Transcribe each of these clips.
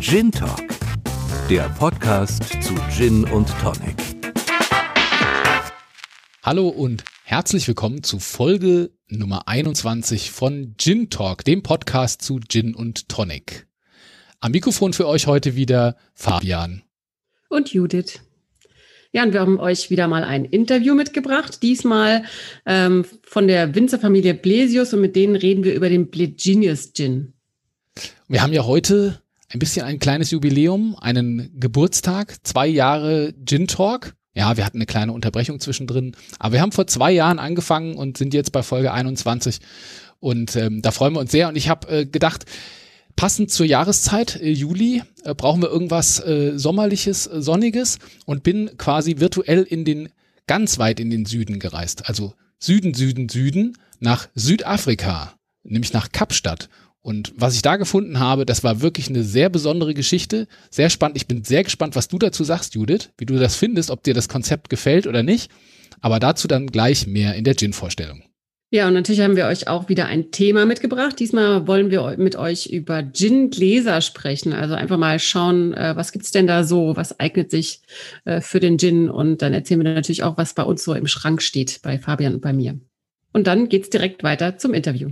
Gin Talk, der Podcast zu Gin und Tonic. Hallo und herzlich willkommen zu Folge Nummer 21 von Gin Talk, dem Podcast zu Gin und Tonic. Am Mikrofon für euch heute wieder Fabian. Und Judith. Ja, und wir haben euch wieder mal ein Interview mitgebracht, diesmal ähm, von der Winzerfamilie Blesius und mit denen reden wir über den Blegenius Gin. Wir haben ja heute ein bisschen ein kleines Jubiläum, einen Geburtstag, zwei Jahre Gin Talk. Ja, wir hatten eine kleine Unterbrechung zwischendrin, aber wir haben vor zwei Jahren angefangen und sind jetzt bei Folge 21 und ähm, da freuen wir uns sehr und ich habe äh, gedacht, passend zur Jahreszeit, äh, Juli, äh, brauchen wir irgendwas äh, sommerliches, äh, sonniges und bin quasi virtuell in den, ganz weit in den Süden gereist. Also Süden, Süden, Süden nach Südafrika, nämlich nach Kapstadt. Und was ich da gefunden habe, das war wirklich eine sehr besondere Geschichte, sehr spannend. Ich bin sehr gespannt, was du dazu sagst, Judith, wie du das findest, ob dir das Konzept gefällt oder nicht. Aber dazu dann gleich mehr in der Gin-Vorstellung. Ja, und natürlich haben wir euch auch wieder ein Thema mitgebracht. Diesmal wollen wir mit euch über Gin-Gläser sprechen. Also einfach mal schauen, äh, was gibt's denn da so, was eignet sich äh, für den Gin. Und dann erzählen wir natürlich auch, was bei uns so im Schrank steht, bei Fabian und bei mir. Und dann geht's direkt weiter zum Interview.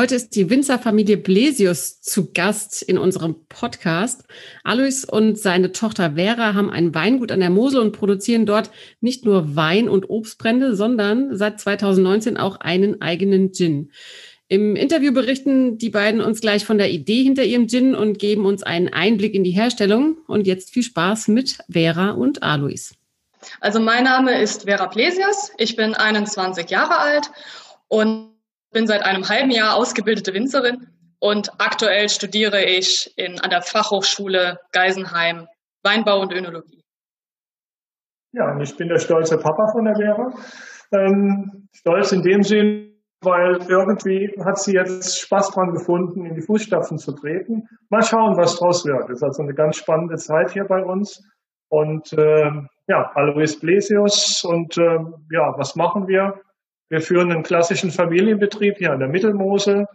Heute ist die Winzerfamilie Blesius zu Gast in unserem Podcast. Alois und seine Tochter Vera haben ein Weingut an der Mosel und produzieren dort nicht nur Wein und Obstbrände, sondern seit 2019 auch einen eigenen Gin. Im Interview berichten die beiden uns gleich von der Idee hinter ihrem Gin und geben uns einen Einblick in die Herstellung. Und jetzt viel Spaß mit Vera und Alois. Also mein Name ist Vera Plesias. Ich bin 21 Jahre alt und bin seit einem halben Jahr ausgebildete Winzerin und aktuell studiere ich in, an der Fachhochschule Geisenheim Weinbau und Önologie. Ja, und ich bin der stolze Papa von der Vera. Ähm, stolz in dem Sinn, weil irgendwie hat sie jetzt Spaß dran gefunden, in die Fußstapfen zu treten. Mal schauen, was draus wird. Das ist also eine ganz spannende Zeit hier bei uns. Und äh, ja, Alois Blesius. Und äh, ja, was machen wir? Wir führen einen klassischen Familienbetrieb hier an der Mittelmosel,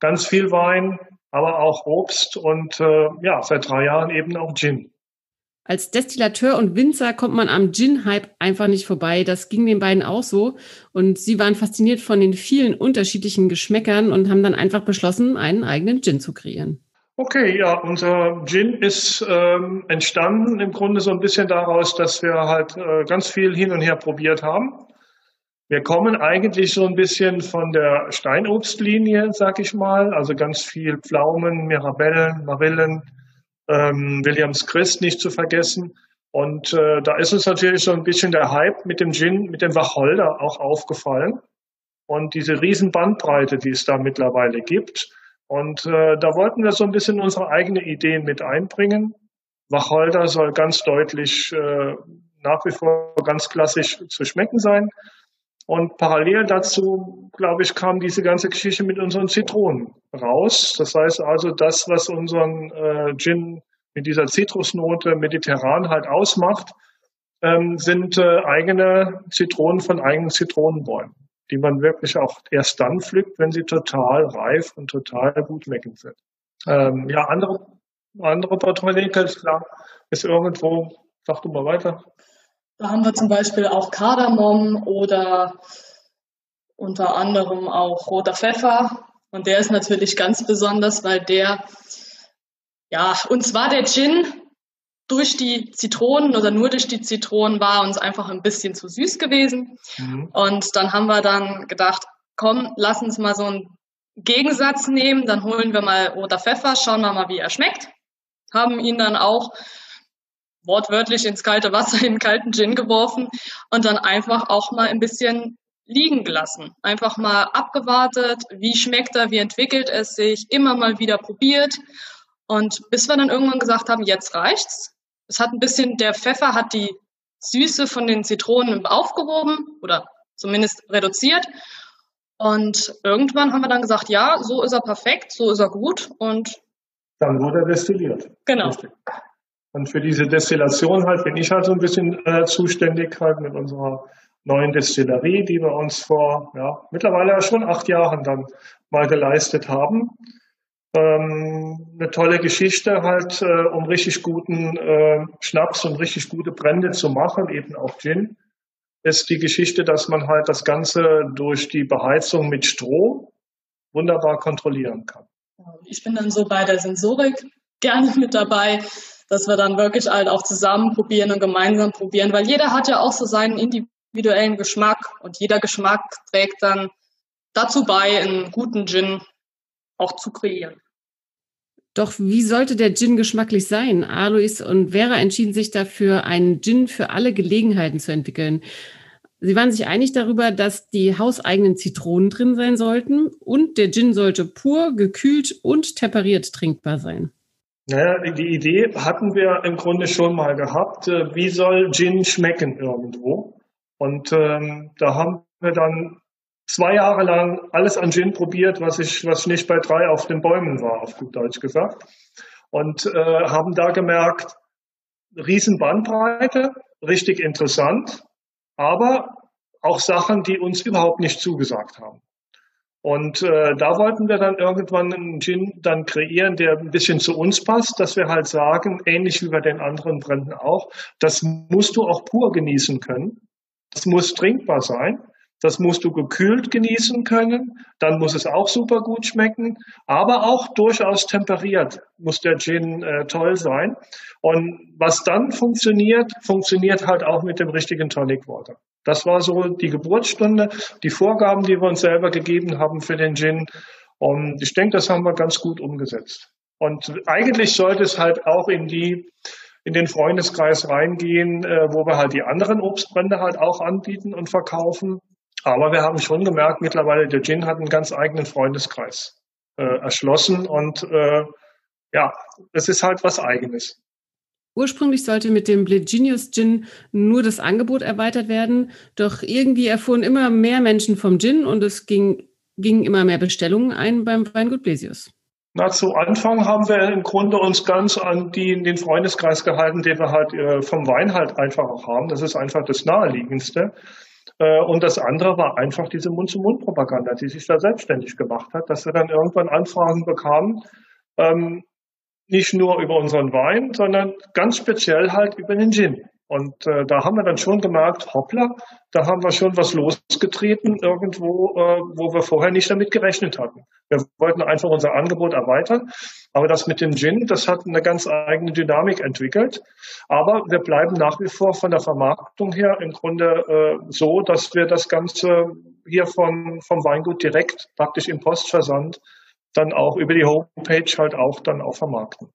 ganz viel Wein, aber auch Obst und äh, ja, seit drei Jahren eben auch Gin. Als Destillateur und Winzer kommt man am Gin-Hype einfach nicht vorbei. Das ging den beiden auch so. Und sie waren fasziniert von den vielen unterschiedlichen Geschmäckern und haben dann einfach beschlossen, einen eigenen Gin zu kreieren. Okay, ja, unser Gin ist ähm, entstanden im Grunde so ein bisschen daraus, dass wir halt äh, ganz viel hin und her probiert haben. Wir kommen eigentlich so ein bisschen von der Steinobstlinie, sag ich mal, also ganz viel Pflaumen, Mirabellen, Marillen, ähm, Williams Christ nicht zu vergessen. Und äh, da ist uns natürlich so ein bisschen der Hype mit dem Gin, mit dem Wacholder auch aufgefallen. Und diese riesen Bandbreite, die es da mittlerweile gibt. Und äh, da wollten wir so ein bisschen unsere eigenen Ideen mit einbringen. Wacholder soll ganz deutlich äh, nach wie vor ganz klassisch zu schmecken sein. Und parallel dazu, glaube ich, kam diese ganze Geschichte mit unseren Zitronen raus. Das heißt also, das, was unseren äh, Gin mit dieser Zitrusnote mediterran halt ausmacht, ähm, sind äh, eigene Zitronen von eigenen Zitronenbäumen, die man wirklich auch erst dann pflückt, wenn sie total reif und total gut schmeckend sind. Ähm, ja, andere, andere Portfolio, ist klar, ist irgendwo, sag du mal weiter. Da haben wir zum Beispiel auch Kardamom oder unter anderem auch roter Pfeffer. Und der ist natürlich ganz besonders, weil der, ja, uns war der Gin durch die Zitronen oder nur durch die Zitronen war uns einfach ein bisschen zu süß gewesen. Mhm. Und dann haben wir dann gedacht, komm, lass uns mal so einen Gegensatz nehmen, dann holen wir mal roter Pfeffer, schauen wir mal, wie er schmeckt. Haben ihn dann auch wortwörtlich ins kalte Wasser, in den kalten Gin geworfen und dann einfach auch mal ein bisschen liegen gelassen. Einfach mal abgewartet, wie schmeckt er, wie entwickelt es sich, immer mal wieder probiert. Und bis wir dann irgendwann gesagt haben, jetzt reicht's. Es hat ein bisschen, der Pfeffer hat die Süße von den Zitronen aufgehoben oder zumindest reduziert. Und irgendwann haben wir dann gesagt, ja, so ist er perfekt, so ist er gut und dann wurde er destilliert. Genau. Richtig. Und für diese Destillation halt bin ich halt so ein bisschen äh, zuständig halt mit unserer neuen Destillerie, die wir uns vor ja, mittlerweile schon acht Jahren dann mal geleistet haben. Ähm, eine tolle Geschichte halt, äh, um richtig guten äh, Schnaps und richtig gute Brände zu machen, eben auch Gin, ist die Geschichte, dass man halt das Ganze durch die Beheizung mit Strom wunderbar kontrollieren kann. Ich bin dann so bei der Sensorik gerne mit dabei, dass wir dann wirklich halt auch zusammen probieren und gemeinsam probieren, weil jeder hat ja auch so seinen individuellen Geschmack und jeder Geschmack trägt dann dazu bei, einen guten Gin auch zu kreieren. Doch wie sollte der Gin geschmacklich sein? Alois und Vera entschieden sich dafür, einen Gin für alle Gelegenheiten zu entwickeln. Sie waren sich einig darüber, dass die hauseigenen Zitronen drin sein sollten und der Gin sollte pur, gekühlt und temperiert trinkbar sein. Naja, die Idee hatten wir im Grunde schon mal gehabt. Äh, wie soll Gin schmecken irgendwo? Und ähm, da haben wir dann zwei Jahre lang alles an Gin probiert, was ich, was nicht bei drei auf den Bäumen war, auf gut Deutsch gesagt. Und äh, haben da gemerkt, riesen Bandbreite, richtig interessant, aber auch Sachen, die uns überhaupt nicht zugesagt haben. Und äh, da wollten wir dann irgendwann einen Gin dann kreieren, der ein bisschen zu uns passt, dass wir halt sagen, ähnlich wie bei den anderen Bränden auch, das musst du auch pur genießen können. Das muss trinkbar sein. Das musst du gekühlt genießen können. Dann muss es auch super gut schmecken, aber auch durchaus temperiert muss der Gin äh, toll sein. Und was dann funktioniert, funktioniert halt auch mit dem richtigen Tonic Water. Das war so die Geburtsstunde, die Vorgaben, die wir uns selber gegeben haben für den Gin. Und ich denke, das haben wir ganz gut umgesetzt. Und eigentlich sollte es halt auch in die in den Freundeskreis reingehen, äh, wo wir halt die anderen Obstbrände halt auch anbieten und verkaufen. Aber wir haben schon gemerkt, mittlerweile der Gin hat einen ganz eigenen Freundeskreis äh, erschlossen und äh, ja, es ist halt was Eigenes. Ursprünglich sollte mit dem Genius Gin nur das Angebot erweitert werden, doch irgendwie erfuhren immer mehr Menschen vom Gin und es ging, gingen immer mehr Bestellungen ein beim Weingut Blesius. Na, zu Anfang haben wir im Grunde uns ganz an die, den Freundeskreis gehalten, den wir halt äh, vom Wein halt einfach auch haben. Das ist einfach das Naheliegendste. Äh, und das andere war einfach diese Mund-zu-Mund-Propaganda, die sich da selbstständig gemacht hat, dass wir dann irgendwann Anfragen bekamen, ähm, nicht nur über unseren Wein, sondern ganz speziell halt über den Gin. Und äh, da haben wir dann schon gemerkt, hoppla, da haben wir schon was losgetreten irgendwo, äh, wo wir vorher nicht damit gerechnet hatten. Wir wollten einfach unser Angebot erweitern, aber das mit dem Gin, das hat eine ganz eigene Dynamik entwickelt. Aber wir bleiben nach wie vor von der Vermarktung her im Grunde äh, so, dass wir das Ganze hier von, vom Weingut direkt praktisch im Postversand dann auch über die Homepage halt auch dann auch vermarkten.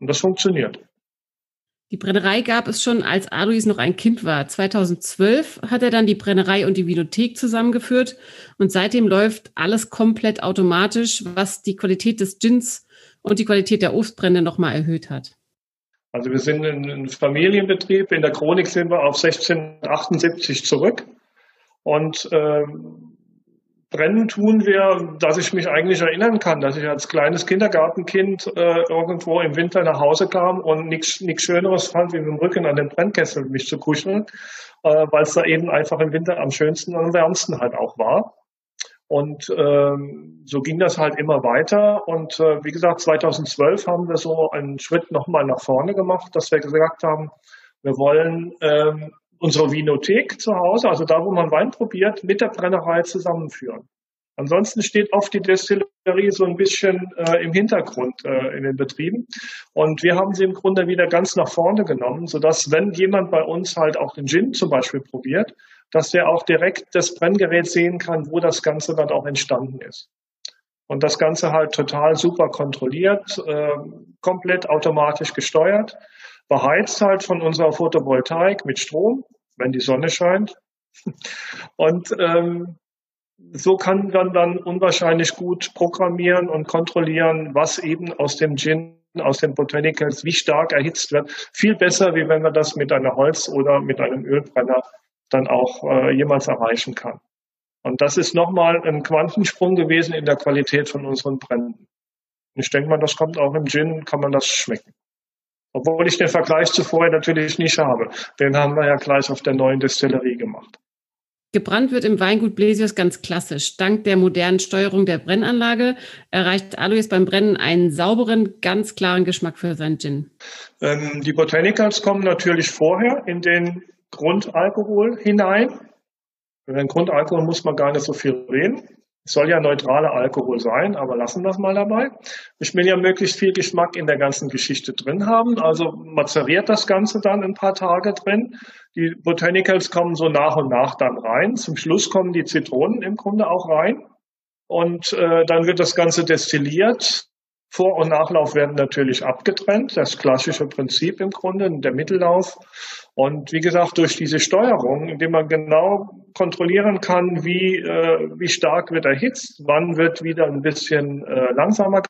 Und das funktioniert. Die Brennerei gab es schon, als Alois noch ein Kind war. 2012 hat er dann die Brennerei und die Vinothek zusammengeführt und seitdem läuft alles komplett automatisch, was die Qualität des Gins und die Qualität der Obstbrände nochmal erhöht hat. Also wir sind ein Familienbetrieb. In der Chronik sind wir auf 1678 zurück. Und ähm, brennen tun wir, dass ich mich eigentlich erinnern kann, dass ich als kleines Kindergartenkind äh, irgendwo im Winter nach Hause kam und nichts Schöneres fand, wie mit dem Rücken an den Brennkessel mich zu kuscheln, äh, weil es da eben einfach im Winter am schönsten und am wärmsten halt auch war. Und ähm, so ging das halt immer weiter. Und äh, wie gesagt, 2012 haben wir so einen Schritt nochmal nach vorne gemacht, dass wir gesagt haben, wir wollen ähm, unsere Vinothek zu Hause, also da, wo man Wein probiert, mit der Brennerei zusammenführen. Ansonsten steht oft die Destillerie so ein bisschen äh, im Hintergrund äh, in den Betrieben. Und wir haben sie im Grunde wieder ganz nach vorne genommen, sodass wenn jemand bei uns halt auch den Gin zum Beispiel probiert, dass der auch direkt das Brenngerät sehen kann, wo das Ganze dann auch entstanden ist. Und das Ganze halt total super kontrolliert, äh, komplett automatisch gesteuert beheizt halt von unserer Photovoltaik mit Strom, wenn die Sonne scheint. Und ähm, so kann man dann unwahrscheinlich gut programmieren und kontrollieren, was eben aus dem Gin, aus den Botanicals, wie stark erhitzt wird. Viel besser, wie wenn man das mit einer Holz- oder mit einem Ölbrenner dann auch äh, jemals erreichen kann. Und das ist nochmal ein Quantensprung gewesen in der Qualität von unseren Bränden. Ich denke mal, das kommt auch im Gin, kann man das schmecken. Obwohl ich den Vergleich zu vorher natürlich nicht habe. Den haben wir ja gleich auf der neuen Destillerie gemacht. Gebrannt wird im Weingut Blesius ganz klassisch. Dank der modernen Steuerung der Brennanlage erreicht Alois beim Brennen einen sauberen, ganz klaren Geschmack für seinen Gin. Ähm, die Botanicals kommen natürlich vorher in den Grundalkohol hinein. Über den Grundalkohol muss man gar nicht so viel reden. Es soll ja neutraler Alkohol sein, aber lassen wir es mal dabei. Ich will ja möglichst viel Geschmack in der ganzen Geschichte drin haben, also mazeriert das Ganze dann ein paar Tage drin. Die Botanicals kommen so nach und nach dann rein. Zum Schluss kommen die Zitronen im Grunde auch rein. Und äh, dann wird das Ganze destilliert. Vor- und Nachlauf werden natürlich abgetrennt. Das klassische Prinzip im Grunde, der Mittellauf. Und wie gesagt, durch diese Steuerung, indem man genau kontrollieren kann, wie, äh, wie stark wird erhitzt, wann wird wieder ein bisschen äh, langsamer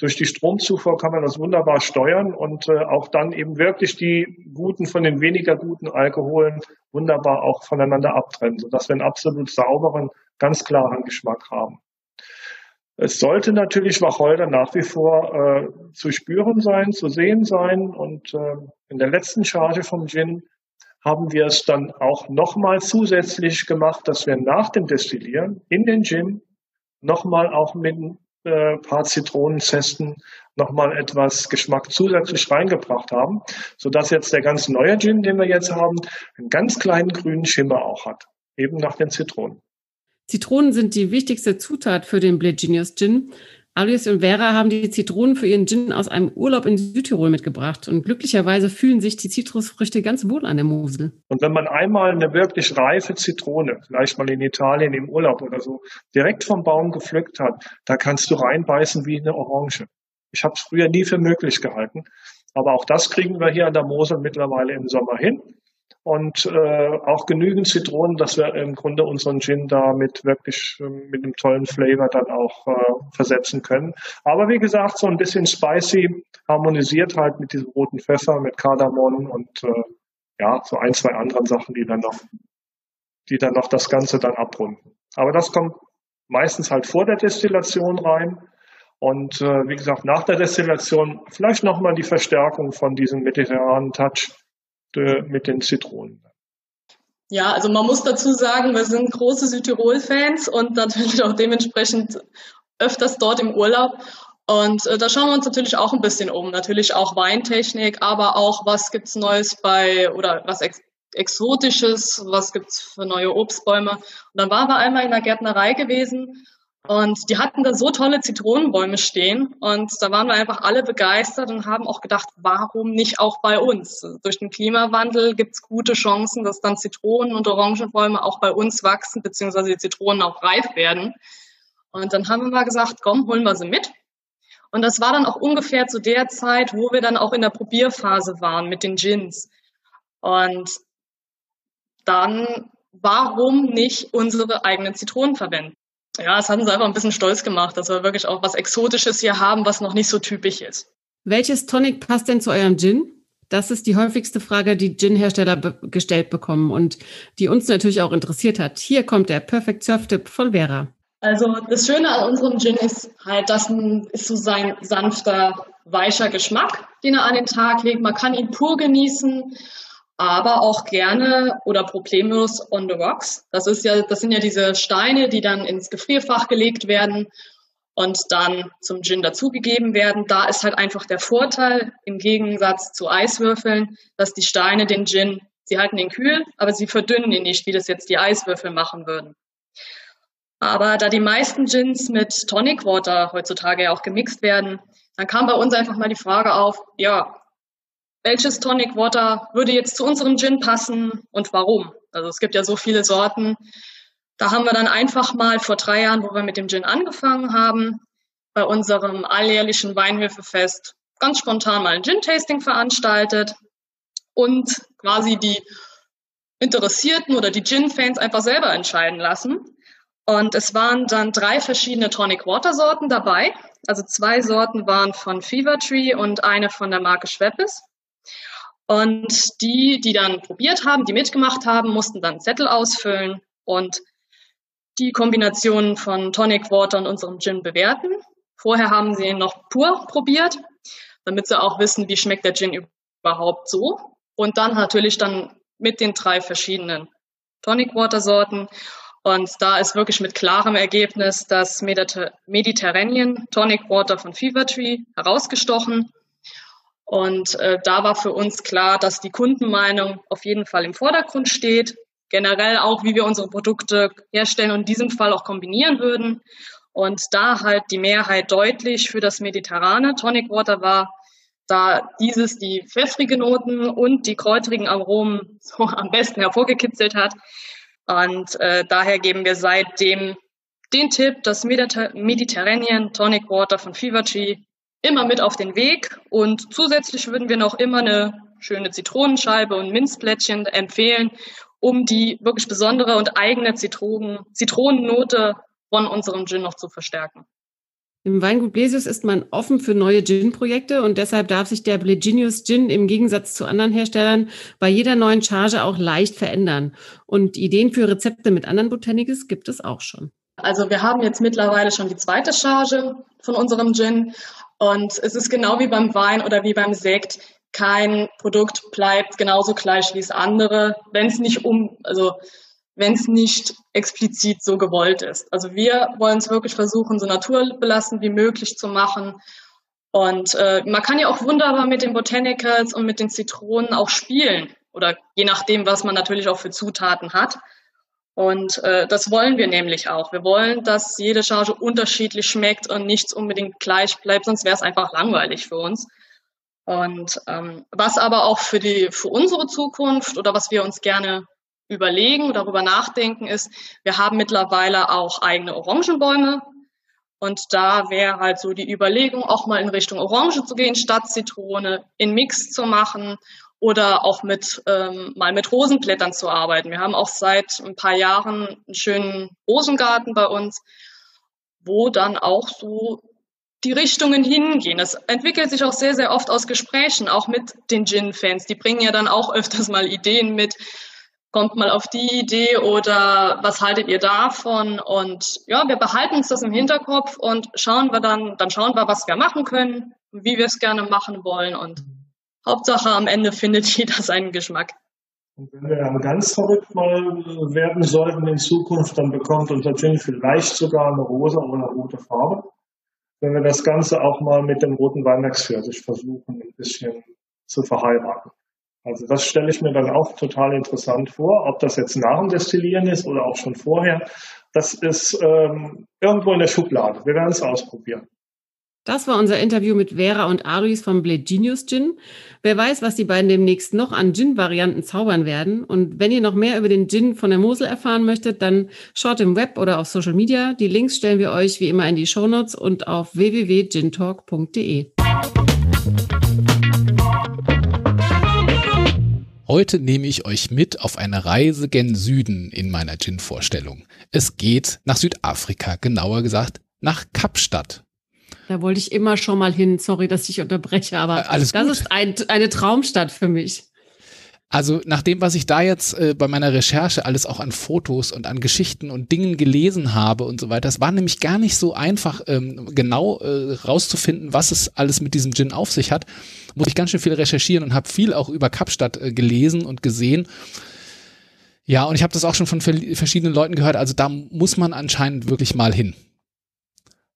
durch die Stromzufuhr kann man das wunderbar steuern und äh, auch dann eben wirklich die guten von den weniger guten Alkoholen wunderbar auch voneinander abtrennen, sodass wir einen absolut sauberen, ganz klaren Geschmack haben. Es sollte natürlich Wacholder nach wie vor äh, zu spüren sein, zu sehen sein. Und äh, in der letzten Charge vom Gin haben wir es dann auch nochmal zusätzlich gemacht, dass wir nach dem Destillieren in den Gin nochmal auch mit ein äh, paar Zitronenzesten nochmal etwas Geschmack zusätzlich reingebracht haben, sodass jetzt der ganz neue Gin, den wir jetzt haben, einen ganz kleinen grünen Schimmer auch hat, eben nach den Zitronen. Zitronen sind die wichtigste Zutat für den Bleginius Gin. Alois und Vera haben die Zitronen für ihren Gin aus einem Urlaub in Südtirol mitgebracht. Und glücklicherweise fühlen sich die Zitrusfrüchte ganz wohl an der Mosel. Und wenn man einmal eine wirklich reife Zitrone, vielleicht mal in Italien im Urlaub oder so, direkt vom Baum gepflückt hat, da kannst du reinbeißen wie eine Orange. Ich habe es früher nie für möglich gehalten. Aber auch das kriegen wir hier an der Mosel mittlerweile im Sommer hin und äh, auch genügend Zitronen, dass wir im Grunde unseren Gin da mit wirklich äh, mit einem tollen Flavor dann auch äh, versetzen können. Aber wie gesagt, so ein bisschen spicy harmonisiert halt mit diesem roten Pfeffer, mit Kardamom und äh, ja, so ein, zwei anderen Sachen, die dann noch, die dann noch das Ganze dann abrunden. Aber das kommt meistens halt vor der Destillation rein. Und äh, wie gesagt, nach der Destillation vielleicht nochmal die Verstärkung von diesem mediterranen Touch mit den Zitronen. Ja, also man muss dazu sagen, wir sind große Südtirol-Fans und natürlich auch dementsprechend öfters dort im Urlaub. Und äh, da schauen wir uns natürlich auch ein bisschen um. Natürlich auch Weintechnik, aber auch, was gibt's Neues bei oder was Ex Exotisches, was gibt's für neue Obstbäume. Und dann waren wir einmal in der Gärtnerei gewesen und die hatten da so tolle Zitronenbäume stehen und da waren wir einfach alle begeistert und haben auch gedacht, warum nicht auch bei uns? Durch den Klimawandel gibt es gute Chancen, dass dann Zitronen und Orangenbäume auch bei uns wachsen, beziehungsweise die Zitronen auch reif werden. Und dann haben wir mal gesagt, komm, holen wir sie mit. Und das war dann auch ungefähr zu der Zeit, wo wir dann auch in der Probierphase waren mit den Gins. Und dann, warum nicht unsere eigenen Zitronen verwenden? Ja, es hat uns einfach ein bisschen stolz gemacht, dass wir wirklich auch was Exotisches hier haben, was noch nicht so typisch ist. Welches Tonic passt denn zu eurem Gin? Das ist die häufigste Frage, die Gin-Hersteller be gestellt bekommen und die uns natürlich auch interessiert hat. Hier kommt der Perfect Surf-Tipp von Vera. Also das Schöne an unserem Gin ist halt, dass ist so sein sanfter, weicher Geschmack, den er an den Tag legt. Man kann ihn pur genießen aber auch gerne oder problemlos on the rocks. Das ist ja, das sind ja diese Steine, die dann ins Gefrierfach gelegt werden und dann zum Gin dazugegeben werden. Da ist halt einfach der Vorteil im Gegensatz zu Eiswürfeln, dass die Steine den Gin, sie halten den kühl, aber sie verdünnen ihn nicht, wie das jetzt die Eiswürfel machen würden. Aber da die meisten Gins mit Tonic Water heutzutage ja auch gemixt werden, dann kam bei uns einfach mal die Frage auf, ja, welches Tonic Water würde jetzt zu unserem Gin passen und warum. Also es gibt ja so viele Sorten. Da haben wir dann einfach mal vor drei Jahren, wo wir mit dem Gin angefangen haben, bei unserem alljährlichen Weinhöfefest ganz spontan mal ein Gin-Tasting veranstaltet und quasi die Interessierten oder die Gin-Fans einfach selber entscheiden lassen. Und es waren dann drei verschiedene Tonic Water Sorten dabei. Also zwei Sorten waren von Fever Tree und eine von der Marke Schweppes. Und die, die dann probiert haben, die mitgemacht haben, mussten dann Zettel ausfüllen und die Kombination von Tonic Water und unserem Gin bewerten. Vorher haben sie ihn noch pur probiert, damit sie auch wissen, wie schmeckt der Gin überhaupt so. Und dann natürlich dann mit den drei verschiedenen Tonic Water Sorten. Und da ist wirklich mit klarem Ergebnis das Mediter Mediterranean Tonic Water von Fever Tree herausgestochen. Und äh, da war für uns klar, dass die Kundenmeinung auf jeden Fall im Vordergrund steht. Generell auch, wie wir unsere Produkte herstellen und in diesem Fall auch kombinieren würden. Und da halt die Mehrheit deutlich für das mediterrane Tonic Water war, da dieses die pfeffrige Noten und die kräuterigen Aromen so am besten hervorgekitzelt hat. Und äh, daher geben wir seitdem den Tipp, das Mediter Mediterranean Tonic Water von Fever Tree immer mit auf den Weg. Und zusätzlich würden wir noch immer eine schöne Zitronenscheibe und Minzplättchen empfehlen, um die wirklich besondere und eigene Zitronen, Zitronennote von unserem Gin noch zu verstärken. Im Weingut Blesius ist man offen für neue Gin-Projekte und deshalb darf sich der Bleginius Gin im Gegensatz zu anderen Herstellern bei jeder neuen Charge auch leicht verändern. Und Ideen für Rezepte mit anderen Botanicals gibt es auch schon. Also wir haben jetzt mittlerweile schon die zweite Charge von unserem Gin und es ist genau wie beim Wein oder wie beim Sekt. Kein Produkt bleibt genauso gleich wie das andere, wenn es nicht um, also wenn es nicht explizit so gewollt ist. Also wir wollen es wirklich versuchen, so naturbelassen wie möglich zu machen. Und äh, man kann ja auch wunderbar mit den Botanicals und mit den Zitronen auch spielen. Oder je nachdem, was man natürlich auch für Zutaten hat. Und äh, das wollen wir nämlich auch. Wir wollen, dass jede Charge unterschiedlich schmeckt und nichts unbedingt gleich bleibt, sonst wäre es einfach langweilig für uns. Und ähm, was aber auch für die für unsere Zukunft oder was wir uns gerne überlegen oder darüber nachdenken ist, wir haben mittlerweile auch eigene Orangenbäume. Und da wäre halt so die Überlegung, auch mal in Richtung Orange zu gehen, statt Zitrone, in Mix zu machen oder auch mit ähm, mal mit Rosenblättern zu arbeiten. Wir haben auch seit ein paar Jahren einen schönen Rosengarten bei uns, wo dann auch so die Richtungen hingehen. Das entwickelt sich auch sehr, sehr oft aus Gesprächen, auch mit den Gin-Fans. Die bringen ja dann auch öfters mal Ideen mit, kommt mal auf die Idee oder was haltet ihr davon? Und ja, wir behalten uns das im Hinterkopf und schauen wir dann, dann schauen wir, was wir machen können, wie wir es gerne machen wollen und Hauptsache am Ende findet jeder seinen Geschmack. Und wenn wir dann ganz verrückt mal werden sollten in Zukunft, dann bekommt unser Gin vielleicht sogar eine rosa oder eine rote Farbe. Wenn wir das Ganze auch mal mit dem roten Weinbergspfirsich versuchen, ein bisschen zu verheiraten. Also das stelle ich mir dann auch total interessant vor, ob das jetzt nach dem Destillieren ist oder auch schon vorher. Das ist ähm, irgendwo in der Schublade. Wir werden es ausprobieren. Das war unser Interview mit Vera und Aris vom Blade Genius Gin. Wer weiß, was die beiden demnächst noch an Gin-Varianten zaubern werden. Und wenn ihr noch mehr über den Gin von der Mosel erfahren möchtet, dann schaut im Web oder auf Social Media. Die Links stellen wir euch wie immer in die Shownotes und auf www.gintalk.de. Heute nehme ich euch mit auf eine Reise gen Süden in meiner Gin-Vorstellung. Es geht nach Südafrika, genauer gesagt nach Kapstadt. Da wollte ich immer schon mal hin. Sorry, dass ich unterbreche, aber äh, Alles das gut. ist ein, eine Traumstadt für mich. Also nach dem, was ich da jetzt äh, bei meiner Recherche alles auch an Fotos und an Geschichten und Dingen gelesen habe und so weiter, es war nämlich gar nicht so einfach, ähm, genau äh, rauszufinden, was es alles mit diesem Gin auf sich hat. Muss ich ganz schön viel recherchieren und habe viel auch über Kapstadt äh, gelesen und gesehen. Ja, und ich habe das auch schon von verschiedenen Leuten gehört. Also da muss man anscheinend wirklich mal hin.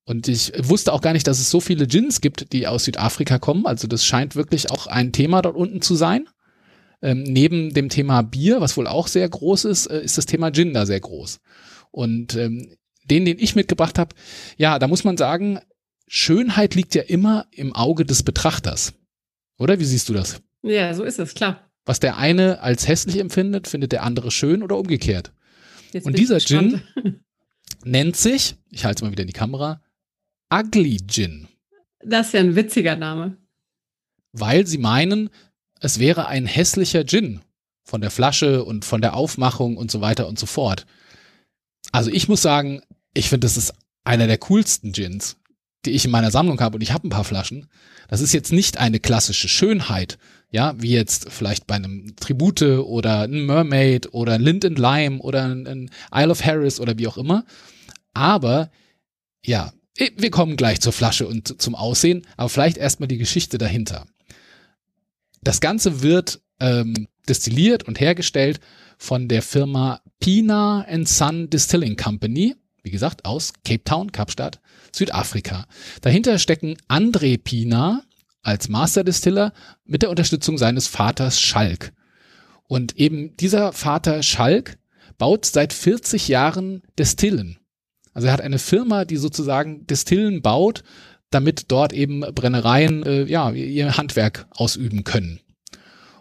Und ich wusste auch gar nicht, dass es so viele Gins gibt, die aus Südafrika kommen. Also das scheint wirklich auch ein Thema dort unten zu sein. Ähm, neben dem Thema Bier, was wohl auch sehr groß ist, äh, ist das Thema Gin da sehr groß. Und ähm, den, den ich mitgebracht habe, ja, da muss man sagen, Schönheit liegt ja immer im Auge des Betrachters. Oder wie siehst du das? Ja, so ist es, klar. Was der eine als hässlich empfindet, findet der andere schön oder umgekehrt. Jetzt Und dieser Gin nennt sich, ich halte es mal wieder in die Kamera, Ugly Gin. Das ist ja ein witziger Name. Weil sie meinen, es wäre ein hässlicher Gin von der Flasche und von der Aufmachung und so weiter und so fort. Also ich muss sagen, ich finde, das ist einer der coolsten Gins, die ich in meiner Sammlung habe und ich habe ein paar Flaschen. Das ist jetzt nicht eine klassische Schönheit, ja, wie jetzt vielleicht bei einem Tribute oder ein Mermaid oder ein Lind and Lime oder ein Isle of Harris oder wie auch immer. Aber ja, wir kommen gleich zur Flasche und zum Aussehen, aber vielleicht erstmal die Geschichte dahinter. Das Ganze wird ähm, destilliert und hergestellt von der Firma Pina Son Distilling Company, wie gesagt, aus Cape Town, Kapstadt, Südafrika. Dahinter stecken André Pina als Master Distiller mit der Unterstützung seines Vaters Schalk. Und eben dieser Vater Schalk baut seit 40 Jahren Destillen. Also er hat eine Firma, die sozusagen Destillen baut, damit dort eben Brennereien äh, ja ihr Handwerk ausüben können.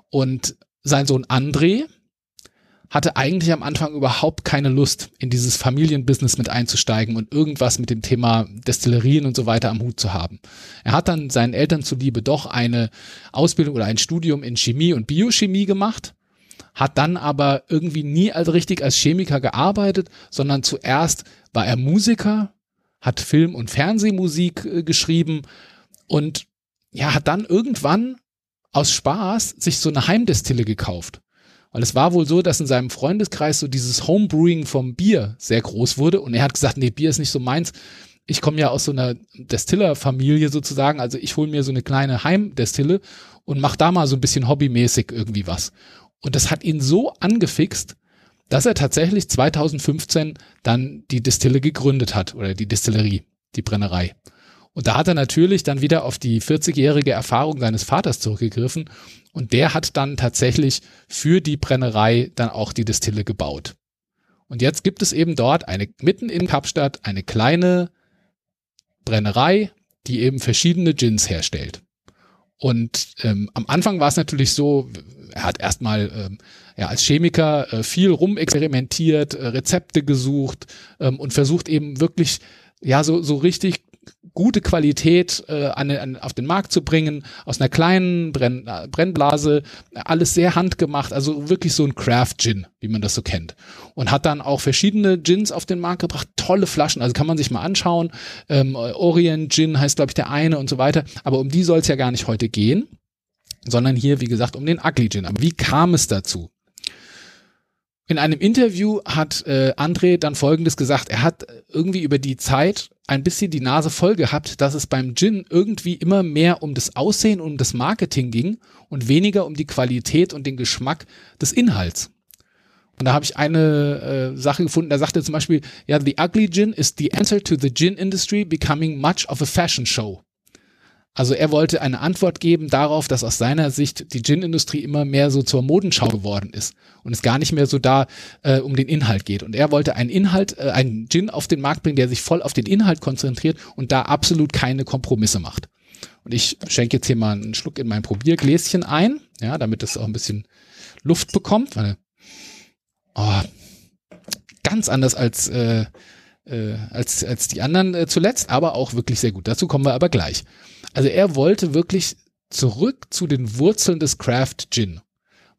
Und sein Sohn André hatte eigentlich am Anfang überhaupt keine Lust, in dieses Familienbusiness mit einzusteigen und irgendwas mit dem Thema Destillerien und so weiter am Hut zu haben. Er hat dann seinen Eltern zuliebe doch eine Ausbildung oder ein Studium in Chemie und Biochemie gemacht, hat dann aber irgendwie nie als richtig als Chemiker gearbeitet, sondern zuerst war er Musiker, hat Film- und Fernsehmusik äh, geschrieben und ja, hat dann irgendwann aus Spaß sich so eine Heimdestille gekauft. Weil es war wohl so, dass in seinem Freundeskreis so dieses Homebrewing vom Bier sehr groß wurde und er hat gesagt, nee, Bier ist nicht so meins. Ich komme ja aus so einer Destiller-Familie sozusagen, also ich hole mir so eine kleine Heimdestille und mach da mal so ein bisschen hobbymäßig irgendwie was. Und das hat ihn so angefixt, dass er tatsächlich 2015 dann die Distille gegründet hat oder die Distillerie, die Brennerei. Und da hat er natürlich dann wieder auf die 40-jährige Erfahrung seines Vaters zurückgegriffen und der hat dann tatsächlich für die Brennerei dann auch die Distille gebaut. Und jetzt gibt es eben dort eine, mitten in Kapstadt, eine kleine Brennerei, die eben verschiedene Gins herstellt. Und ähm, am Anfang war es natürlich so, er hat erstmal ähm, ja, als Chemiker äh, viel rumexperimentiert, äh, Rezepte gesucht ähm, und versucht eben wirklich ja so, so richtig gute Qualität äh, an, an, auf den Markt zu bringen, aus einer kleinen Brenn, äh, Brennblase, alles sehr handgemacht, also wirklich so ein Craft-Gin, wie man das so kennt. Und hat dann auch verschiedene Gins auf den Markt gebracht, tolle Flaschen, also kann man sich mal anschauen. Ähm, Orient Gin heißt, glaube ich, der eine und so weiter. Aber um die soll es ja gar nicht heute gehen, sondern hier, wie gesagt, um den Ugly Gin. Aber wie kam es dazu? In einem Interview hat äh, André dann Folgendes gesagt. Er hat irgendwie über die Zeit ein bisschen die Nase voll gehabt, dass es beim Gin irgendwie immer mehr um das Aussehen und um das Marketing ging und weniger um die Qualität und den Geschmack des Inhalts. Und da habe ich eine äh, Sache gefunden, da sagte zum Beispiel, ja, the ugly gin is the answer to the gin industry becoming much of a fashion show. Also er wollte eine Antwort geben darauf, dass aus seiner Sicht die Gin-Industrie immer mehr so zur Modenschau geworden ist und es gar nicht mehr so da äh, um den Inhalt geht. Und er wollte einen Inhalt, äh, einen Gin auf den Markt bringen, der sich voll auf den Inhalt konzentriert und da absolut keine Kompromisse macht. Und ich schenke jetzt hier mal einen Schluck in mein Probiergläschen ein, ja, damit es auch ein bisschen Luft bekommt. Weil, oh, ganz anders als äh, äh, als, als die anderen äh, zuletzt, aber auch wirklich sehr gut. Dazu kommen wir aber gleich. Also er wollte wirklich zurück zu den Wurzeln des Craft Gin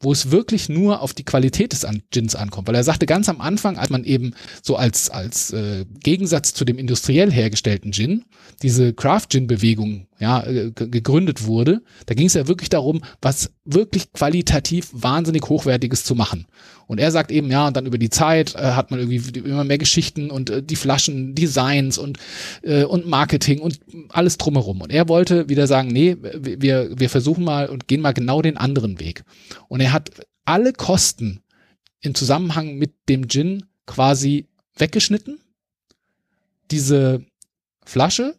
wo es wirklich nur auf die Qualität des Gins ankommt. Weil er sagte ganz am Anfang, als man eben so als, als äh, Gegensatz zu dem industriell hergestellten Gin, diese Craft-Gin-Bewegung ja, äh, gegründet wurde, da ging es ja wirklich darum, was wirklich qualitativ wahnsinnig Hochwertiges zu machen. Und er sagt eben, ja, und dann über die Zeit äh, hat man irgendwie immer mehr Geschichten und äh, die Flaschen, Designs und, äh, und Marketing und alles drumherum. Und er wollte wieder sagen, nee, wir, wir versuchen mal und gehen mal genau den anderen Weg. Und er hat alle Kosten im Zusammenhang mit dem Gin quasi weggeschnitten. Diese Flasche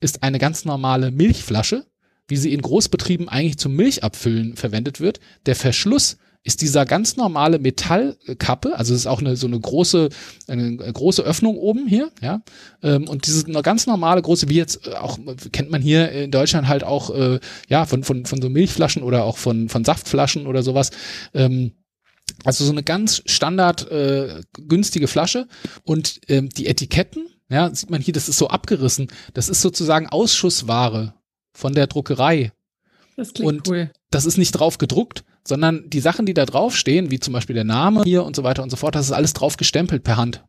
ist eine ganz normale Milchflasche, wie sie in Großbetrieben eigentlich zum Milchabfüllen verwendet wird. Der Verschluss ist dieser ganz normale Metallkappe, also es ist auch eine so eine große eine große Öffnung oben hier, ja, ähm, und diese ganz normale große, wie jetzt äh, auch kennt man hier in Deutschland halt auch äh, ja von von von so Milchflaschen oder auch von von Saftflaschen oder sowas. Ähm, also so eine ganz standard äh, günstige Flasche und ähm, die Etiketten, ja, sieht man hier, das ist so abgerissen. Das ist sozusagen Ausschussware von der Druckerei. Das klingt und cool. das ist nicht drauf gedruckt, sondern die Sachen, die da draufstehen, wie zum Beispiel der Name hier und so weiter und so fort, das ist alles drauf gestempelt per Hand.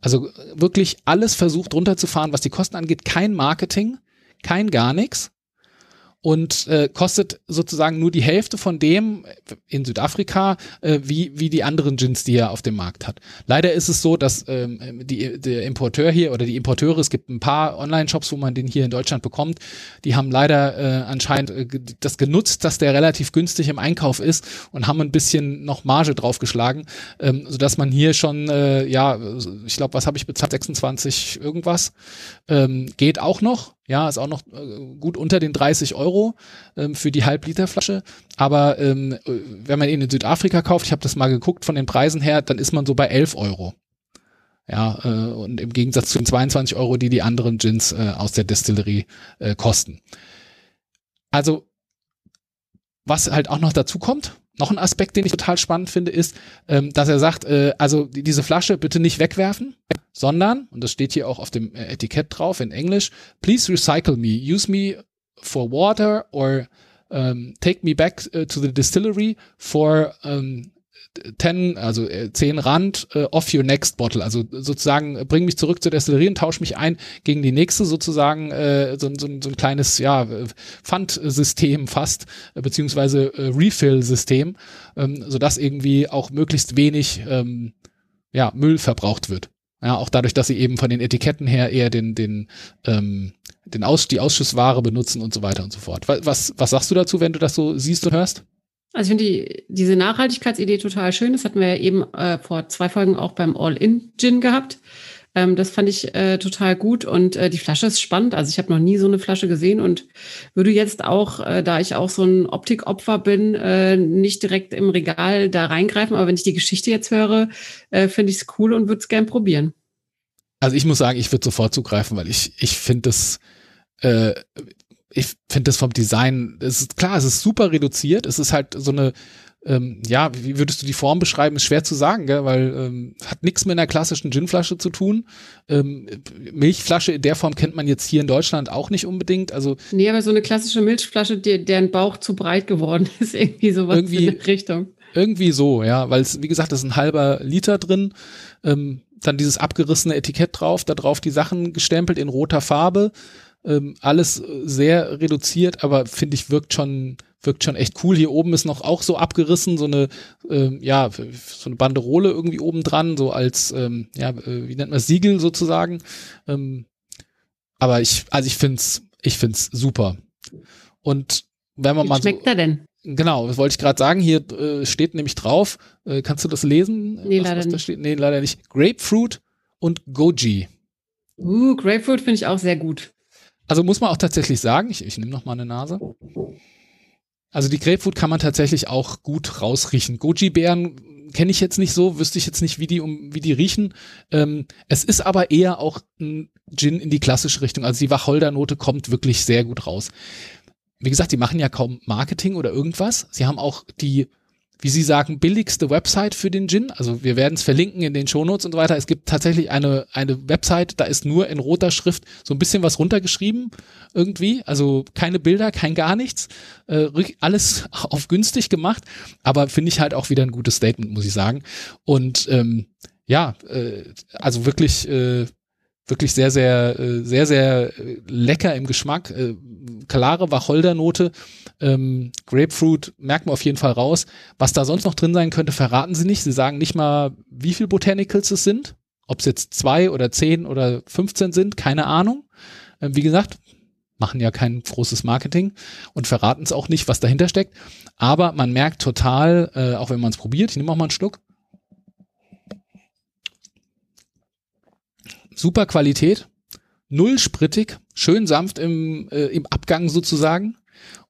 Also wirklich alles versucht runterzufahren, was die Kosten angeht. Kein Marketing, kein gar nichts. Und äh, kostet sozusagen nur die Hälfte von dem in Südafrika, äh, wie, wie die anderen Gins, die er auf dem Markt hat. Leider ist es so, dass ähm, die, der Importeur hier oder die Importeure, es gibt ein paar Online-Shops, wo man den hier in Deutschland bekommt, die haben leider äh, anscheinend äh, das genutzt, dass der relativ günstig im Einkauf ist und haben ein bisschen noch Marge draufgeschlagen, ähm, sodass man hier schon, äh, ja, ich glaube, was habe ich bezahlt, 26 irgendwas, ähm, geht auch noch, ja, ist auch noch äh, gut unter den 30 Euro ähm, für die Halbliterflasche. Aber ähm, äh, wenn man ihn in Südafrika kauft, ich habe das mal geguckt von den Preisen her, dann ist man so bei 11 Euro. Ja, äh, und im Gegensatz zu den 22 Euro, die die anderen Gins äh, aus der Destillerie äh, kosten. Also, was halt auch noch dazu kommt, noch ein Aspekt, den ich total spannend finde, ist, ähm, dass er sagt, äh, also diese Flasche bitte nicht wegwerfen, sondern, und das steht hier auch auf dem äh, Etikett drauf in Englisch, please recycle me, use me for water or um, take me back uh, to the distillery for um, 10, also äh, 10 Rand äh, off your next bottle. Also sozusagen äh, bring mich zurück zur Destillerie und tausch mich ein gegen die nächste sozusagen äh, so, so, so ein kleines ja äh, Pfandsystem fast, äh, beziehungsweise äh, Refill-System, ähm, sodass irgendwie auch möglichst wenig ähm, ja, Müll verbraucht wird. Ja, auch dadurch, dass sie eben von den Etiketten her eher den, den, ähm, den Aus, die Ausschussware benutzen und so weiter und so fort. Was, was sagst du dazu, wenn du das so siehst und hörst? Also ich finde die, diese Nachhaltigkeitsidee total schön. Das hatten wir ja eben äh, vor zwei Folgen auch beim All-In-Gin gehabt. Ähm, das fand ich äh, total gut und äh, die Flasche ist spannend. Also ich habe noch nie so eine Flasche gesehen und würde jetzt auch, äh, da ich auch so ein Optikopfer bin, äh, nicht direkt im Regal da reingreifen. Aber wenn ich die Geschichte jetzt höre, äh, finde ich es cool und würde es gern probieren. Also ich muss sagen, ich würde sofort zugreifen, weil ich, ich finde das, ich finde das vom Design, es ist klar, es ist super reduziert, es ist halt so eine, ähm, ja, wie würdest du die Form beschreiben, ist schwer zu sagen, gell? weil ähm, hat nichts mit einer klassischen Ginflasche zu tun. Ähm, Milchflasche in der Form kennt man jetzt hier in Deutschland auch nicht unbedingt. Also nee, aber so eine klassische Milchflasche, die, deren Bauch zu breit geworden ist, irgendwie sowas irgendwie, in der Richtung. Irgendwie so, ja, weil es, wie gesagt, ist ein halber Liter drin. Ähm, dann dieses abgerissene Etikett drauf, da drauf die Sachen gestempelt in roter Farbe. Ähm, alles sehr reduziert, aber finde ich wirkt schon wirkt schon echt cool. Hier oben ist noch auch so abgerissen, so eine ähm, ja so eine Banderole irgendwie oben dran, so als ähm, ja äh, wie nennt man Siegel sozusagen. Ähm, aber ich also ich find's ich find's super. Und wenn man Wie mal schmeckt so, er denn? Genau, das wollte ich gerade sagen. Hier äh, steht nämlich drauf. Äh, kannst du das lesen? Nee, was, leider was nicht. Nee, leider nicht. Grapefruit und Goji. Uh, Grapefruit finde ich auch sehr gut. Also muss man auch tatsächlich sagen, ich, ich nehme noch mal eine Nase. Also die Grapefruit kann man tatsächlich auch gut rausriechen. Goji-Beeren kenne ich jetzt nicht so, wüsste ich jetzt nicht, wie die, um, wie die riechen. Ähm, es ist aber eher auch ein Gin in die klassische Richtung. Also die Wacholdernote kommt wirklich sehr gut raus. Wie gesagt, die machen ja kaum Marketing oder irgendwas. Sie haben auch die, wie Sie sagen, billigste Website für den Gin. Also wir werden es verlinken in den Shownotes und so weiter. Es gibt tatsächlich eine, eine Website, da ist nur in roter Schrift so ein bisschen was runtergeschrieben irgendwie. Also keine Bilder, kein gar nichts. Äh, alles auf günstig gemacht. Aber finde ich halt auch wieder ein gutes Statement, muss ich sagen. Und ähm, ja, äh, also wirklich, äh, wirklich sehr, sehr, äh, sehr, sehr äh, lecker im Geschmack. Äh, klare Wacholdernote. Ähm, Grapefruit merkt man auf jeden Fall raus. Was da sonst noch drin sein könnte, verraten sie nicht. Sie sagen nicht mal, wie viel Botanicals es sind. Ob es jetzt zwei oder zehn oder 15 sind, keine Ahnung. Ähm, wie gesagt, machen ja kein großes Marketing und verraten es auch nicht, was dahinter steckt. Aber man merkt total, äh, auch wenn man es probiert, ich nehme auch mal einen Schluck. Super Qualität, null sprittig, schön sanft im, äh, im Abgang sozusagen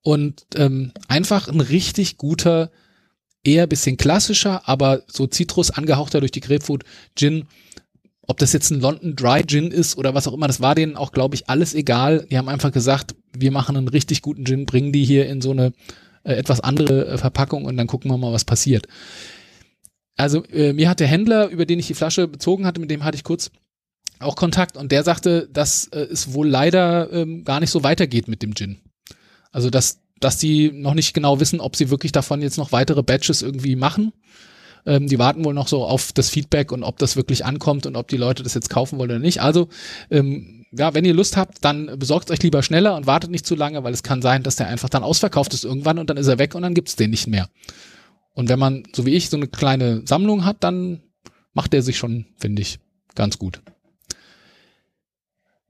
und ähm, einfach ein richtig guter, eher bisschen klassischer, aber so Zitrus angehauchter durch die Grapefruit Gin. Ob das jetzt ein London Dry Gin ist oder was auch immer, das war denen auch, glaube ich, alles egal. Die haben einfach gesagt, wir machen einen richtig guten Gin, bringen die hier in so eine äh, etwas andere äh, Verpackung und dann gucken wir mal, was passiert. Also äh, mir hat der Händler, über den ich die Flasche bezogen hatte, mit dem hatte ich kurz auch Kontakt und der sagte, dass äh, es wohl leider ähm, gar nicht so weitergeht mit dem Gin. Also dass dass die noch nicht genau wissen, ob sie wirklich davon jetzt noch weitere Batches irgendwie machen. Ähm, die warten wohl noch so auf das Feedback und ob das wirklich ankommt und ob die Leute das jetzt kaufen wollen oder nicht. Also ähm, ja, wenn ihr Lust habt, dann besorgt euch lieber schneller und wartet nicht zu lange, weil es kann sein, dass der einfach dann ausverkauft ist irgendwann und dann ist er weg und dann gibt's den nicht mehr. Und wenn man, so wie ich, so eine kleine Sammlung hat, dann macht er sich schon, finde ich, ganz gut.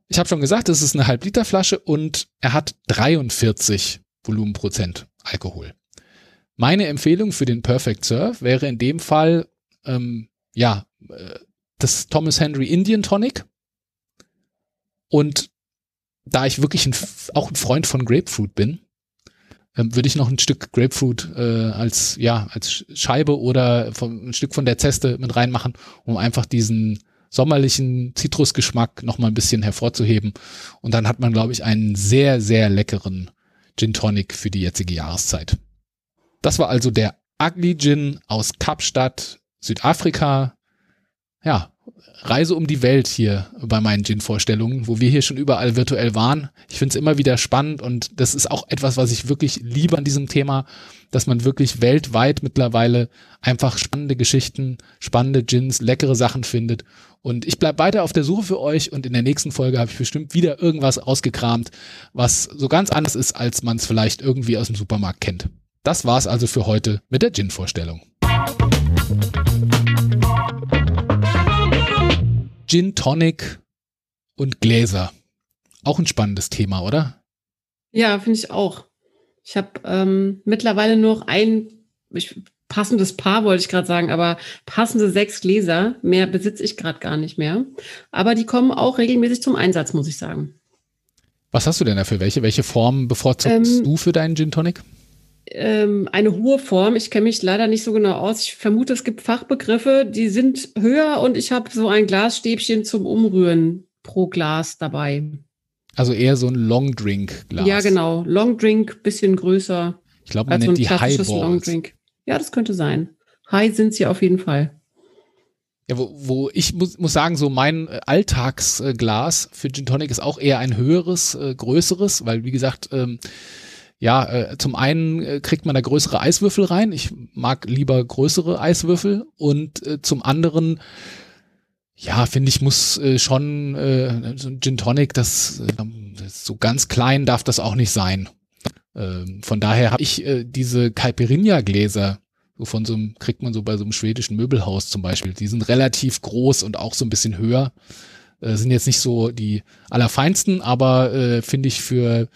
Ich habe schon gesagt, es ist eine Halbliterflasche und er hat 43 Volumenprozent Alkohol. Meine Empfehlung für den Perfect Serve wäre in dem Fall, ähm, ja, äh, das Thomas Henry Indian Tonic. Und da ich wirklich ein, auch ein Freund von Grapefruit bin, ähm, würde ich noch ein Stück Grapefruit äh, als ja als Scheibe oder vom, ein Stück von der Zeste mit reinmachen, um einfach diesen sommerlichen Zitrusgeschmack noch mal ein bisschen hervorzuheben. Und dann hat man, glaube ich, einen sehr sehr leckeren Gin Tonic für die jetzige Jahreszeit. Das war also der Ugly Gin aus Kapstadt, Südafrika. Ja, Reise um die Welt hier bei meinen Gin-Vorstellungen, wo wir hier schon überall virtuell waren. Ich finde es immer wieder spannend und das ist auch etwas, was ich wirklich liebe an diesem Thema, dass man wirklich weltweit mittlerweile einfach spannende Geschichten, spannende Gins, leckere Sachen findet. Und ich bleibe weiter auf der Suche für euch und in der nächsten Folge habe ich bestimmt wieder irgendwas ausgekramt, was so ganz anders ist, als man es vielleicht irgendwie aus dem Supermarkt kennt. Das war's also für heute mit der Gin-Vorstellung. Gin Tonic und Gläser. Auch ein spannendes Thema, oder? Ja, finde ich auch. Ich habe ähm, mittlerweile noch ein ich, passendes Paar, wollte ich gerade sagen, aber passende sechs Gläser. Mehr besitze ich gerade gar nicht mehr. Aber die kommen auch regelmäßig zum Einsatz, muss ich sagen. Was hast du denn dafür? Welche, welche Form bevorzugst ähm, du für deinen Gin Tonic? ähm, eine hohe Form. Ich kenne mich leider nicht so genau aus. Ich vermute, es gibt Fachbegriffe, die sind höher und ich habe so ein Glasstäbchen zum Umrühren pro Glas dabei. Also eher so ein Long Drink Glas. Ja, genau. Long Drink, bisschen größer. Ich glaube, man nennt so die Highballs. Ja, das könnte sein. High sind sie auf jeden Fall. Ja, wo, wo ich muss, muss sagen, so mein äh, Alltagsglas für Gin Tonic ist auch eher ein höheres, äh, größeres, weil wie gesagt, ähm, ja, äh, zum einen äh, kriegt man da größere Eiswürfel rein. Ich mag lieber größere Eiswürfel. Und äh, zum anderen, ja, finde ich, muss äh, schon äh, so ein Gin Tonic, das, äh, so ganz klein darf das auch nicht sein. Ähm, von daher habe ich äh, diese Caipirinha-Gläser, so von so einem, kriegt man so bei so einem schwedischen Möbelhaus zum Beispiel. Die sind relativ groß und auch so ein bisschen höher. Äh, sind jetzt nicht so die allerfeinsten, aber äh, finde ich für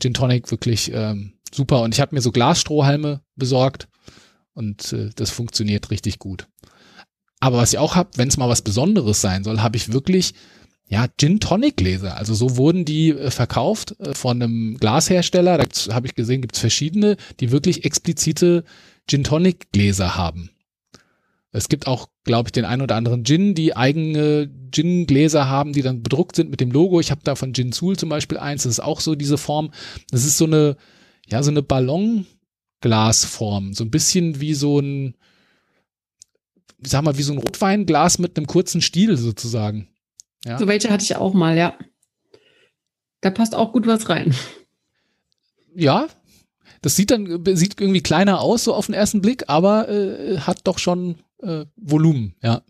Gin Tonic wirklich ähm, super. Und ich habe mir so Glasstrohhalme besorgt und äh, das funktioniert richtig gut. Aber was ich auch habe, wenn es mal was Besonderes sein soll, habe ich wirklich ja Gin Tonic Gläser. Also so wurden die äh, verkauft äh, von einem Glashersteller. Da habe ich gesehen, gibt es verschiedene, die wirklich explizite Gin Tonic Gläser haben. Es gibt auch, glaube ich, den ein oder anderen Gin, die eigene Gin-Gläser haben, die dann bedruckt sind mit dem Logo. Ich habe da von Gin Sul zum Beispiel eins, das ist auch so diese Form. Das ist so eine, ja, so eine Ballonglasform. So ein bisschen wie so ein, ich sag mal, wie so ein Rotweinglas mit einem kurzen Stiel sozusagen. Ja. So welche hatte ich auch mal, ja. Da passt auch gut was rein. Ja, das sieht dann sieht irgendwie kleiner aus so auf den ersten Blick, aber äh, hat doch schon äh, Volumen, ja.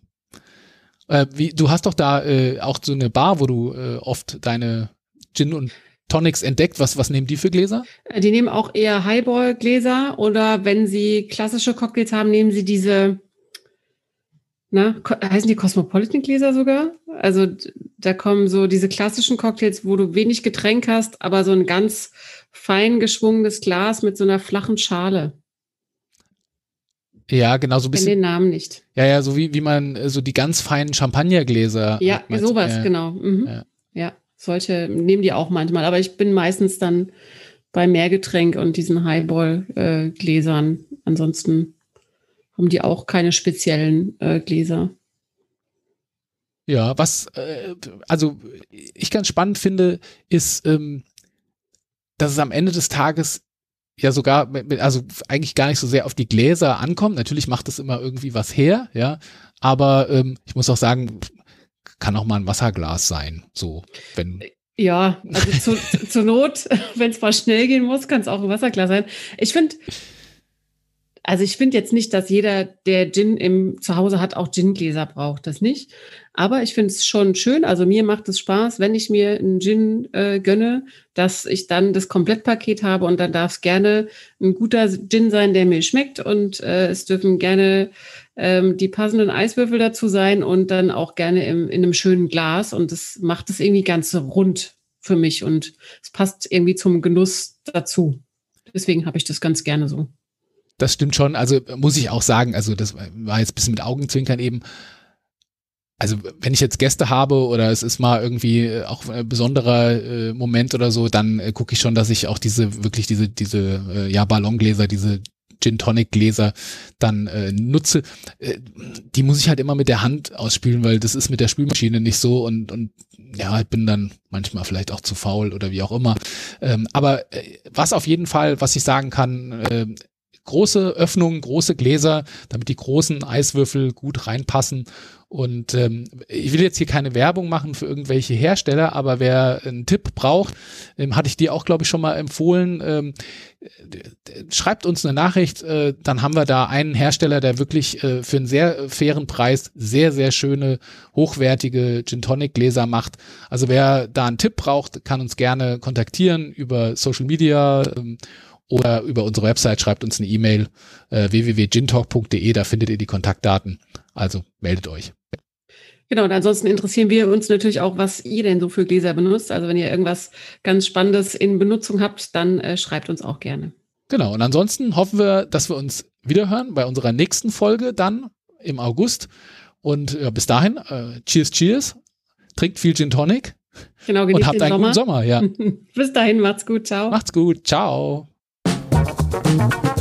Äh, wie, du hast doch da äh, auch so eine Bar, wo du äh, oft deine Gin und Tonics entdeckt. Was, was nehmen die für Gläser? Äh, die nehmen auch eher Highball-Gläser oder wenn sie klassische Cocktails haben, nehmen sie diese, na, heißen die Cosmopolitan-Gläser sogar? Also da kommen so diese klassischen Cocktails, wo du wenig Getränk hast, aber so ein ganz fein geschwungenes Glas mit so einer flachen Schale. Ja, genau, so ein bisschen. Ich den Namen nicht. Ja, ja, so wie, wie man äh, so die ganz feinen Champagnergläser. Ja, hat, sowas, äh, genau. Mhm. Ja. ja, solche nehmen die auch manchmal, aber ich bin meistens dann bei Mehrgetränk und diesen Highball-Gläsern. Äh, Ansonsten haben die auch keine speziellen äh, Gläser. Ja, was äh, also ich ganz spannend finde, ist, ähm, dass es am Ende des Tages ja sogar, also eigentlich gar nicht so sehr auf die Gläser ankommt. Natürlich macht es immer irgendwie was her, ja. Aber ähm, ich muss auch sagen, kann auch mal ein Wasserglas sein. So, wenn. Ja, also zu, zur Not, wenn es mal schnell gehen muss, kann es auch ein Wasserglas sein. Ich finde, Also ich finde jetzt nicht, dass jeder, der Gin im Zuhause hat, auch Gingläser braucht. Das nicht. Aber ich finde es schon schön. Also mir macht es Spaß, wenn ich mir einen Gin äh, gönne, dass ich dann das Komplettpaket habe und dann darf es gerne ein guter Gin sein, der mir schmeckt und äh, es dürfen gerne ähm, die passenden Eiswürfel dazu sein und dann auch gerne im, in einem schönen Glas und das macht es irgendwie ganz rund für mich und es passt irgendwie zum Genuss dazu. Deswegen habe ich das ganz gerne so. Das stimmt schon. Also muss ich auch sagen, also das war jetzt ein bisschen mit Augenzwinkern eben. Also wenn ich jetzt Gäste habe oder es ist mal irgendwie äh, auch ein besonderer äh, Moment oder so, dann äh, gucke ich schon, dass ich auch diese wirklich diese diese äh, ja Ballongläser, diese Gin Tonic Gläser dann äh, nutze. Äh, die muss ich halt immer mit der Hand ausspülen, weil das ist mit der Spülmaschine nicht so und und ja, ich bin dann manchmal vielleicht auch zu faul oder wie auch immer. Ähm, aber äh, was auf jeden Fall, was ich sagen kann, äh, große Öffnungen, große Gläser, damit die großen Eiswürfel gut reinpassen. Und ähm, ich will jetzt hier keine Werbung machen für irgendwelche Hersteller, aber wer einen Tipp braucht, ähm, hatte ich dir auch, glaube ich, schon mal empfohlen, ähm, schreibt uns eine Nachricht, äh, dann haben wir da einen Hersteller, der wirklich äh, für einen sehr fairen Preis sehr, sehr schöne, hochwertige Gin Tonic Gläser macht. Also wer da einen Tipp braucht, kann uns gerne kontaktieren über Social Media. Ähm, oder über unsere Website schreibt uns eine E-Mail äh, www.gintalk.de, da findet ihr die Kontaktdaten. Also meldet euch. Genau, und ansonsten interessieren wir uns natürlich auch, was ihr denn so für Gläser benutzt. Also wenn ihr irgendwas ganz Spannendes in Benutzung habt, dann äh, schreibt uns auch gerne. Genau, und ansonsten hoffen wir, dass wir uns wiederhören bei unserer nächsten Folge dann im August. Und ja, bis dahin, äh, cheers, cheers. Trinkt viel Gin Tonic. Genau, und habt einen Sommer. guten Sommer, ja. bis dahin, macht's gut, ciao. Macht's gut, ciao. Thank you.